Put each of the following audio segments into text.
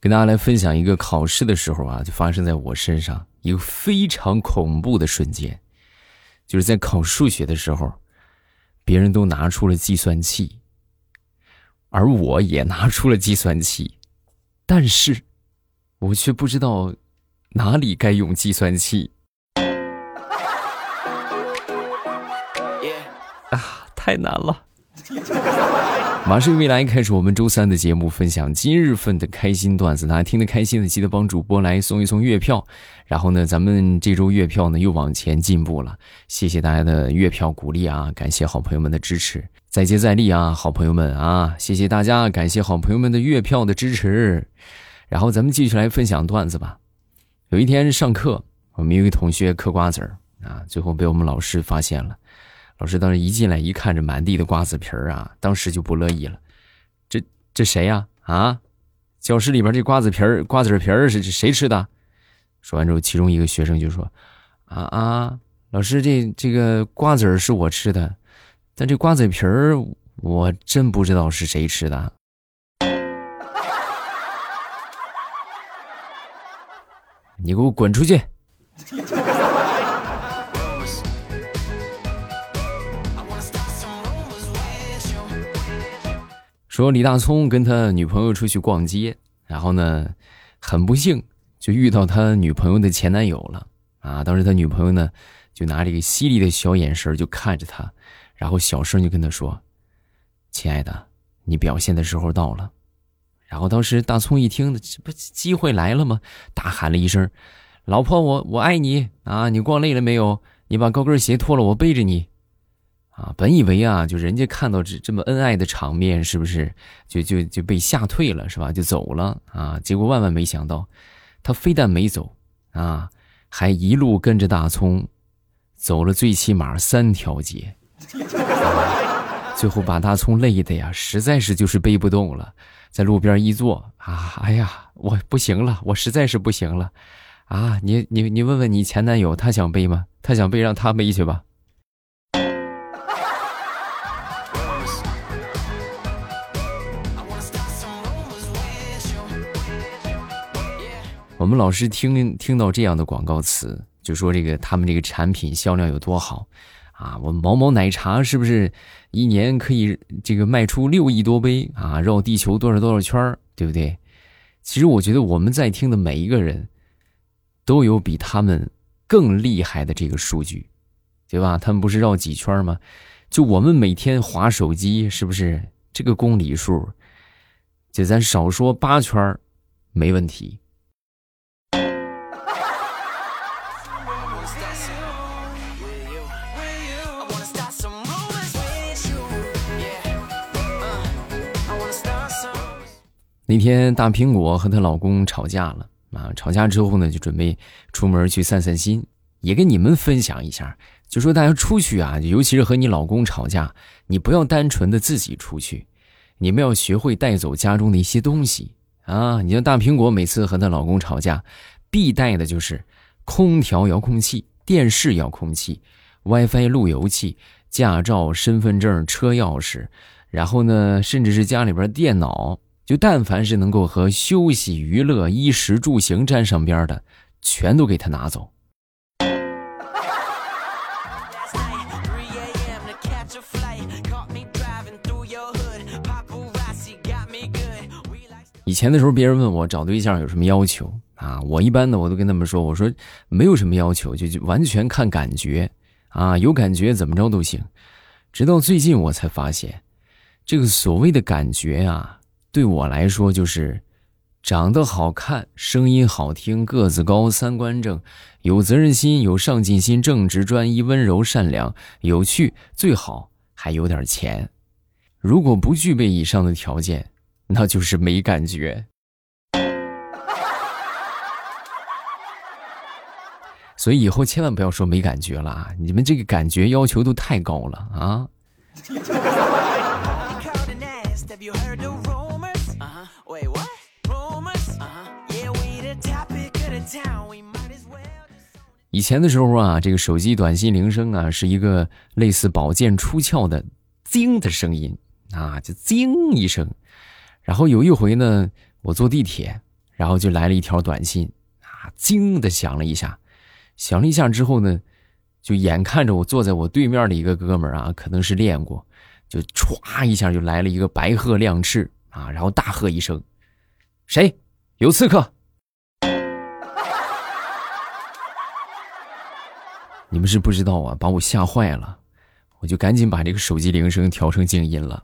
跟大家来分享一个考试的时候啊，就发生在我身上一个非常恐怖的瞬间，就是在考数学的时候，别人都拿出了计算器，而我也拿出了计算器，但是，我却不知道哪里该用计算器。啊，太难了！马上未来开始我们周三的节目，分享今日份的开心段子。大家听得开心的，记得帮主播来送一送月票。然后呢，咱们这周月票呢又往前进步了，谢谢大家的月票鼓励啊！感谢好朋友们的支持，再接再厉啊，好朋友们啊！谢谢大家，感谢好朋友们的月票的支持。然后咱们继续来分享段子吧。有一天上课，我们一个同学嗑瓜子儿啊，最后被我们老师发现了。老师当时一进来一看，这满地的瓜子皮儿啊，当时就不乐意了。这这谁呀？啊，教室里边这瓜子皮儿、瓜子皮儿是谁吃的？说完之后，其中一个学生就说：“啊啊，老师，这这个瓜子儿是我吃的，但这瓜子皮儿我真不知道是谁吃的。”你给我滚出去！说李大聪跟他女朋友出去逛街，然后呢，很不幸就遇到他女朋友的前男友了啊！当时他女朋友呢，就拿这个犀利的小眼神就看着他，然后小声就跟他说：“亲爱的，你表现的时候到了。”然后当时大葱一听，这不机会来了吗？大喊了一声：“老婆，我我爱你啊！你逛累了没有？你把高跟鞋脱了，我背着你。”啊，本以为啊，就人家看到这这么恩爱的场面，是不是就就就被吓退了，是吧？就走了啊。结果万万没想到，他非但没走啊，还一路跟着大葱，走了最起码三条街，最后把大葱累的呀，实在是就是背不动了，在路边一坐啊，哎呀，我不行了，我实在是不行了，啊，你你你问问你前男友，他想背吗？他想背，让他背去吧。我们老师听听到这样的广告词，就说这个他们这个产品销量有多好，啊，我们某某奶茶是不是一年可以这个卖出六亿多杯啊，绕地球多少多少圈儿对不对？其实我觉得我们在听的每一个人，都有比他们更厉害的这个数据，对吧？他们不是绕几圈吗？就我们每天划手机，是不是这个公里数？就咱少说八圈没问题。那天大苹果和她老公吵架了啊！吵架之后呢，就准备出门去散散心，也跟你们分享一下，就说大家出去啊，尤其是和你老公吵架，你不要单纯的自己出去，你们要学会带走家中的一些东西啊！你像大苹果每次和她老公吵架，必带的就是空调遥控器、电视遥控器、WiFi 路由器、驾照、身份证、车钥匙，然后呢，甚至是家里边电脑。就但凡是能够和休息、娱乐、衣食住行沾上边的，全都给他拿走。以前的时候，别人问我找对象有什么要求啊，我一般的我都跟他们说，我说没有什么要求，就就完全看感觉啊，有感觉怎么着都行。直到最近我才发现，这个所谓的感觉啊。对我来说，就是长得好看、声音好听、个子高、三观正、有责任心、有上进心、正直专一、温柔善良、有趣，最好还有点钱。如果不具备以上的条件，那就是没感觉。所以以后千万不要说没感觉了啊！你们这个感觉要求都太高了啊！以前的时候啊，这个手机短信铃声啊，是一个类似宝剑出鞘的“叮”的声音啊，就“叮”一声。然后有一回呢，我坐地铁，然后就来了一条短信，啊，惊的响了一下，响了一下之后呢，就眼看着我坐在我对面的一个哥们儿啊，可能是练过，就歘一下就来了一个白鹤亮翅啊，然后大喝一声：“谁有刺客？”你们是不知道啊，把我吓坏了，我就赶紧把这个手机铃声调成静音了。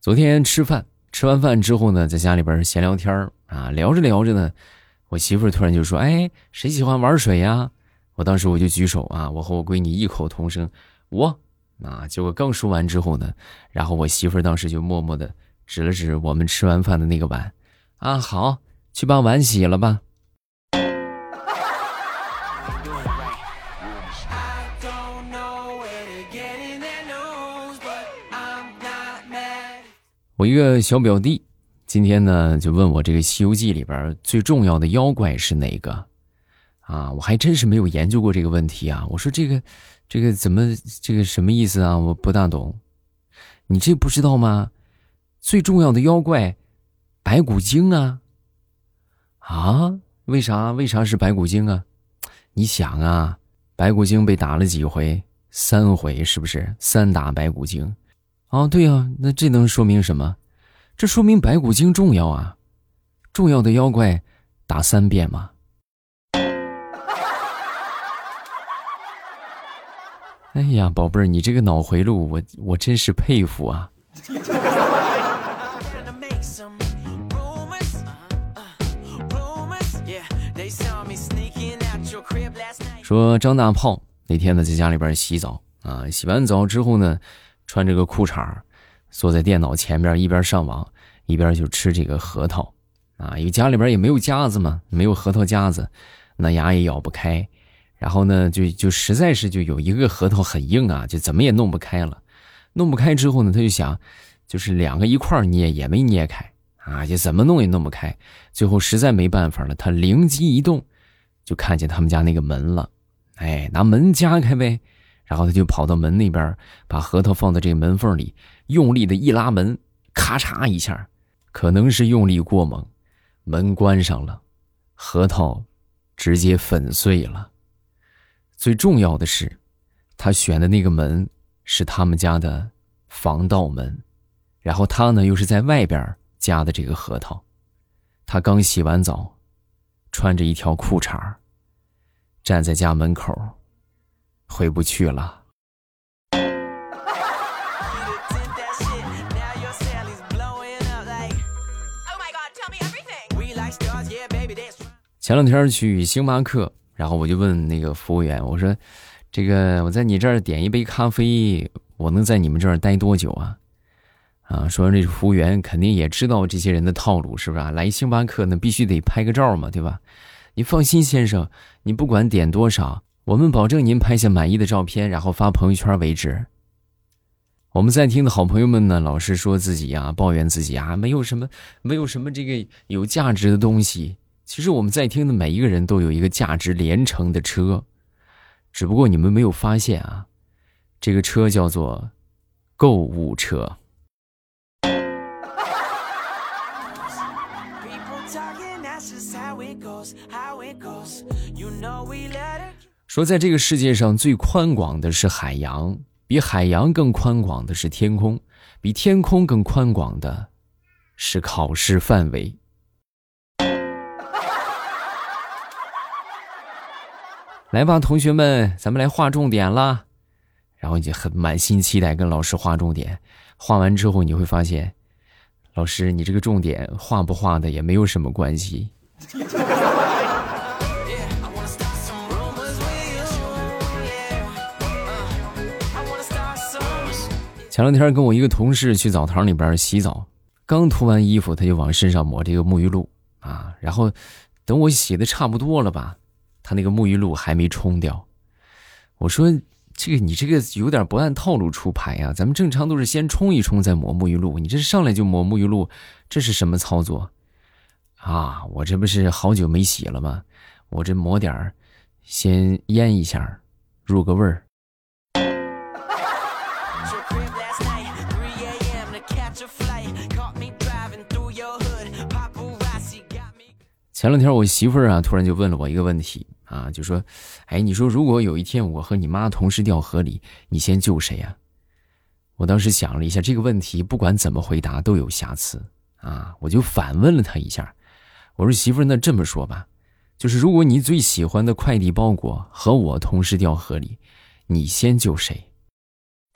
昨天吃饭，吃完饭之后呢，在家里边闲聊天啊，聊着聊着呢，我媳妇突然就说：“哎，谁喜欢玩水呀？”我当时我就举手啊，我和我闺女异口同声：“我。”啊，结果刚说完之后呢，然后我媳妇当时就默默的指了指我们吃完饭的那个碗，啊，好，去把碗洗了吧。我一个小表弟，今天呢就问我这个《西游记》里边最重要的妖怪是哪个？啊，我还真是没有研究过这个问题啊。我说这个，这个怎么这个什么意思啊？我不大懂。你这不知道吗？最重要的妖怪，白骨精啊。啊？为啥？为啥是白骨精啊？你想啊，白骨精被打了几回？三回，是不是？三打白骨精。哦，对呀，那这能说明什么？这说明白骨精重要啊！重要的妖怪打三遍嘛。哎呀，宝贝儿，你这个脑回路，我我真是佩服啊！说张大炮那天呢，在家里边洗澡啊，洗完澡之后呢。穿着个裤衩坐在电脑前面，一边上网一边就吃这个核桃，啊，因为家里边也没有夹子嘛，没有核桃夹子，那牙也咬不开，然后呢，就就实在是就有一个核桃很硬啊，就怎么也弄不开了，弄不开之后呢，他就想，就是两个一块捏也没捏开，啊，就怎么弄也弄不开，最后实在没办法了，他灵机一动，就看见他们家那个门了，哎，拿门夹开呗。然后他就跑到门那边，把核桃放在这个门缝里，用力的一拉门，咔嚓一下，可能是用力过猛，门关上了，核桃直接粉碎了。最重要的是，他选的那个门是他们家的防盗门，然后他呢又是在外边夹的这个核桃，他刚洗完澡，穿着一条裤衩站在家门口。回不去了。前两天去星巴克，然后我就问那个服务员，我说：“这个我在你这儿点一杯咖啡，我能在你们这儿待多久啊？”啊，说这服务员肯定也知道这些人的套路，是不是啊？来星巴克那必须得拍个照嘛，对吧？你放心，先生，你不管点多少。我们保证您拍下满意的照片，然后发朋友圈为止。我们在听的好朋友们呢，老是说自己呀，抱怨自己啊，没有什么，没有什么这个有价值的东西。其实我们在听的每一个人都有一个价值连城的车，只不过你们没有发现啊，这个车叫做购物车。说，在这个世界上最宽广的是海洋，比海洋更宽广的是天空，比天空更宽广的是考试范围。来吧，同学们，咱们来划重点啦。然后你就很满心期待跟老师划重点，画完之后你会发现，老师你这个重点画不画的也没有什么关系。前两天跟我一个同事去澡堂里边洗澡，刚脱完衣服，他就往身上抹这个沐浴露啊，然后等我洗的差不多了吧，他那个沐浴露还没冲掉。我说：“这个你这个有点不按套路出牌呀，咱们正常都是先冲一冲再抹沐浴露，你这上来就抹沐浴露，这是什么操作？”啊，我这不是好久没洗了吗？我这抹点儿，先腌一下，入个味儿。前两天我媳妇儿啊，突然就问了我一个问题啊，就说：“哎，你说如果有一天我和你妈同时掉河里，你先救谁呀？”我当时想了一下，这个问题不管怎么回答都有瑕疵啊，我就反问了她一下，我说：“媳妇儿，那这么说吧，就是如果你最喜欢的快递包裹和我同时掉河里，你先救谁？”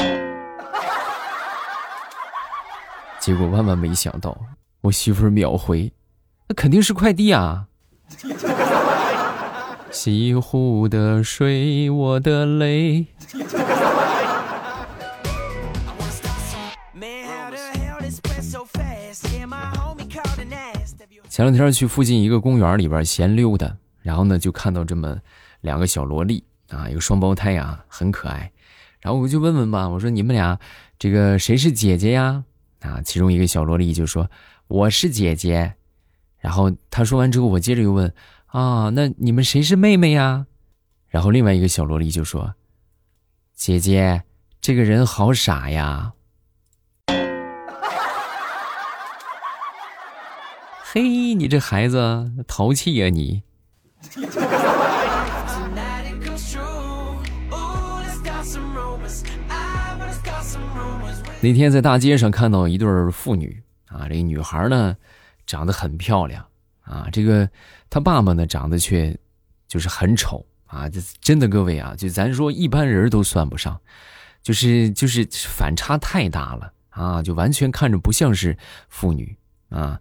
结果万万没想到，我媳妇儿秒回。那肯定是快递啊！西湖的水，我的泪。前两天去附近一个公园里边闲溜达，然后呢就看到这么两个小萝莉啊，一个双胞胎啊，很可爱。然后我就问问吧，我说你们俩这个谁是姐姐呀？啊，其中一个小萝莉就说我是姐姐。然后他说完之后，我接着又问：“啊，那你们谁是妹妹呀？”然后另外一个小萝莉就说：“姐姐，这个人好傻呀。”嘿，你这孩子淘气呀你！那天在大街上看到一对父女啊，这女孩呢。长得很漂亮啊，这个他爸爸呢长得却就是很丑啊，这真的各位啊，就咱说一般人都算不上，就是就是反差太大了啊，就完全看着不像是妇女啊。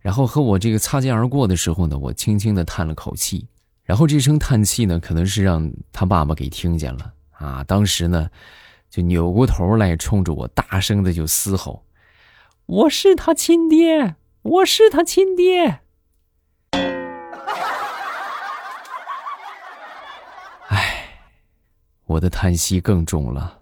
然后和我这个擦肩而过的时候呢，我轻轻的叹了口气，然后这声叹气呢，可能是让他爸爸给听见了啊。当时呢，就扭过头来冲着我大声的就嘶吼：“我是他亲爹。”我是他亲爹。唉，我的叹息更重了。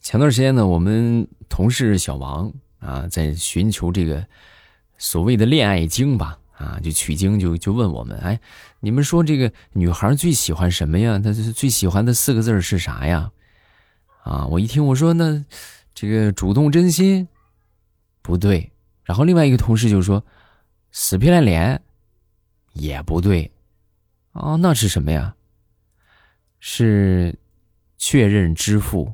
前段时间呢，我们同事小王啊，在寻求这个所谓的恋爱经吧。啊，就取经就就问我们，哎，你们说这个女孩最喜欢什么呀？她最喜欢的四个字是啥呀？啊，我一听我说那这个主动真心不对，然后另外一个同事就说死皮赖脸也不对，啊，那是什么呀？是确认支付。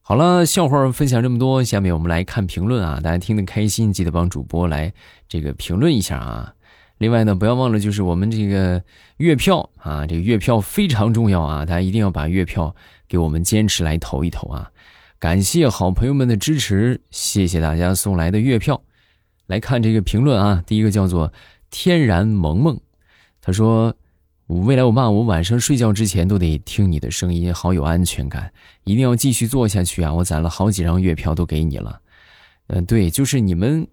好了，笑话分享这么多，下面我们来看评论啊！大家听得开心，记得帮主播来这个评论一下啊！另外呢，不要忘了就是我们这个月票啊，这个月票非常重要啊！大家一定要把月票给我们坚持来投一投啊！感谢好朋友们的支持，谢谢大家送来的月票。来看这个评论啊，第一个叫做天然萌萌，他说。未来我爸我晚上睡觉之前都得听你的声音，好有安全感，一定要继续做下去啊！我攒了好几张月票都给你了，嗯，对，就是你们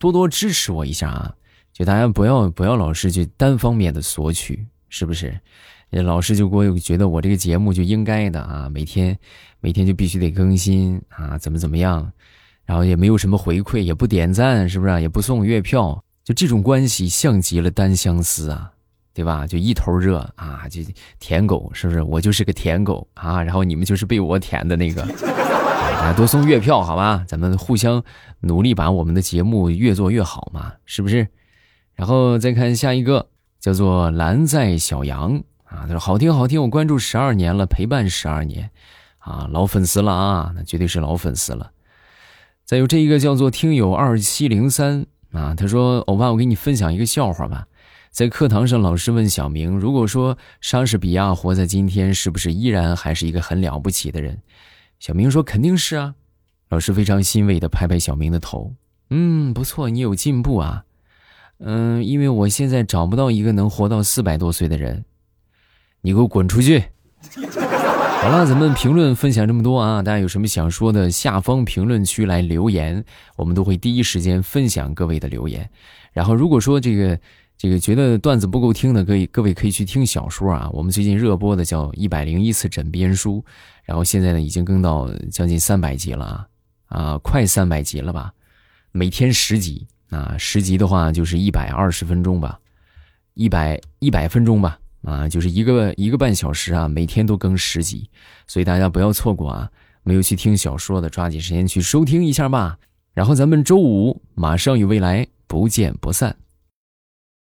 多多支持我一下啊！就大家不要不要老是就单方面的索取，是不是？老师就给我觉得我这个节目就应该的啊，每天每天就必须得更新啊，怎么怎么样，然后也没有什么回馈，也不点赞，是不是？也不送月票，就这种关系像极了单相思啊！对吧？就一头热啊，就舔狗是不是？我就是个舔狗啊，然后你们就是被我舔的那个。大家多送月票好吧？咱们互相努力，把我们的节目越做越好嘛，是不是？然后再看下一个，叫做蓝在小杨啊，他说好听好听，我关注十二年了，陪伴十二年啊，老粉丝了啊，那绝对是老粉丝了。再有这一个叫做听友二七零三啊，他说欧巴，我给你分享一个笑话吧。在课堂上，老师问小明：“如果说莎士比亚活在今天，是不是依然还是一个很了不起的人？”小明说：“肯定是啊。”老师非常欣慰地拍拍小明的头：“嗯，不错，你有进步啊。嗯，因为我现在找不到一个能活到四百多岁的人。你给我滚出去！” 好了，咱们评论分享这么多啊，大家有什么想说的，下方评论区来留言，我们都会第一时间分享各位的留言。然后，如果说这个。这个觉得段子不够听的，可以各位可以去听小说啊。我们最近热播的叫《一百零一次枕边书》，然后现在呢已经更到将近三百集了啊啊，快三百集了吧？每天十集啊，十集的话就是一百二十分钟吧，一百一百分钟吧，啊，就是一个一个半小时啊，每天都更十集，所以大家不要错过啊！没有去听小说的，抓紧时间去收听一下吧。然后咱们周五马上与未来不见不散。